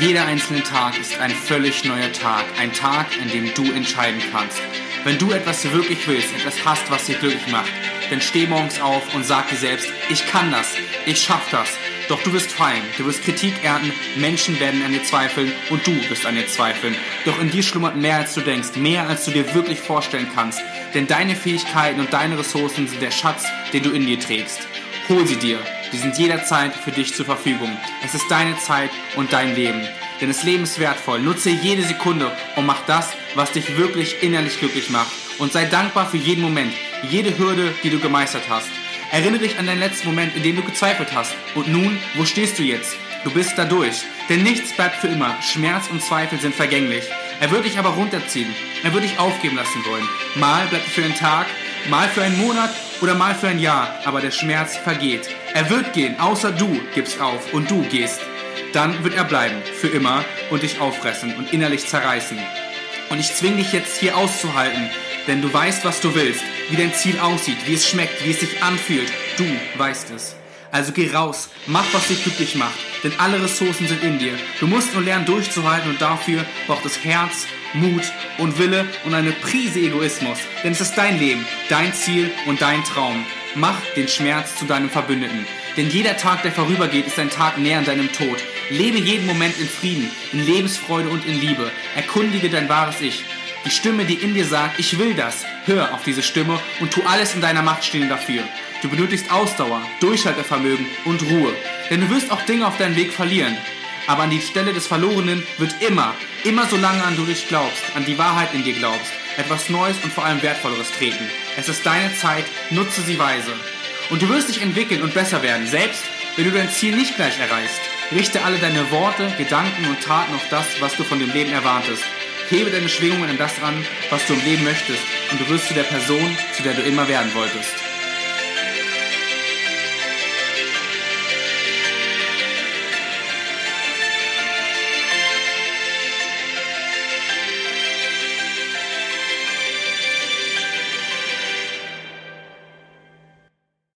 Jeder einzelne Tag ist ein völlig neuer Tag. Ein Tag, an dem du entscheiden kannst. Wenn du etwas wirklich willst, etwas hast, was dich glücklich macht, dann steh morgens auf und sag dir selbst, ich kann das, ich schaff das. Doch du wirst fallen, du wirst Kritik ernten, Menschen werden an dir zweifeln und du wirst an dir zweifeln. Doch in dir schlummert mehr als du denkst, mehr als du dir wirklich vorstellen kannst. Denn deine Fähigkeiten und deine Ressourcen sind der Schatz, den du in dir trägst. Hol sie dir, die sind jederzeit für dich zur Verfügung. Es ist deine Zeit und dein Leben. Denn das Leben ist wertvoll. Nutze jede Sekunde und mach das, was dich wirklich innerlich glücklich macht. Und sei dankbar für jeden Moment, jede Hürde, die du gemeistert hast. Erinnere dich an deinen letzten Moment, in dem du gezweifelt hast. Und nun, wo stehst du jetzt? Du bist da durch. Denn nichts bleibt für immer. Schmerz und Zweifel sind vergänglich. Er wird dich aber runterziehen. Er wird dich aufgeben lassen wollen. Mal bleibt er für einen Tag, mal für einen Monat oder mal für ein Jahr. Aber der Schmerz vergeht. Er wird gehen, außer du gibst auf und du gehst. Dann wird er bleiben, für immer, und dich auffressen und innerlich zerreißen. Und ich zwinge dich jetzt hier auszuhalten, denn du weißt, was du willst, wie dein Ziel aussieht, wie es schmeckt, wie es sich anfühlt. Du weißt es. Also geh raus, mach, was dich glücklich macht, denn alle Ressourcen sind in dir. Du musst nur lernen, durchzuhalten und dafür braucht es Herz, Mut und Wille und eine Prise Egoismus. Denn es ist dein Leben, dein Ziel und dein Traum. Mach den Schmerz zu deinem Verbündeten. Denn jeder Tag, der vorübergeht, ist ein Tag näher an deinem Tod. Lebe jeden Moment in Frieden, in Lebensfreude und in Liebe. Erkundige dein wahres Ich. Die Stimme, die in dir sagt, ich will das. Hör auf diese Stimme und tu alles in deiner Macht stehen dafür. Du benötigst Ausdauer, Durchhaltevermögen und Ruhe. Denn du wirst auch Dinge auf deinem Weg verlieren. Aber an die Stelle des Verlorenen wird immer, immer so lange an du dich glaubst, an die Wahrheit in dir glaubst, etwas Neues und vor allem Wertvolleres treten. Es ist deine Zeit, nutze sie weise. Und du wirst dich entwickeln und besser werden, selbst wenn du dein Ziel nicht gleich erreichst. Richte alle deine Worte, Gedanken und Taten auf das, was du von dem Leben erwartest. Hebe deine Schwingungen an das an, was du im Leben möchtest, und du wirst zu der Person, zu der du immer werden wolltest.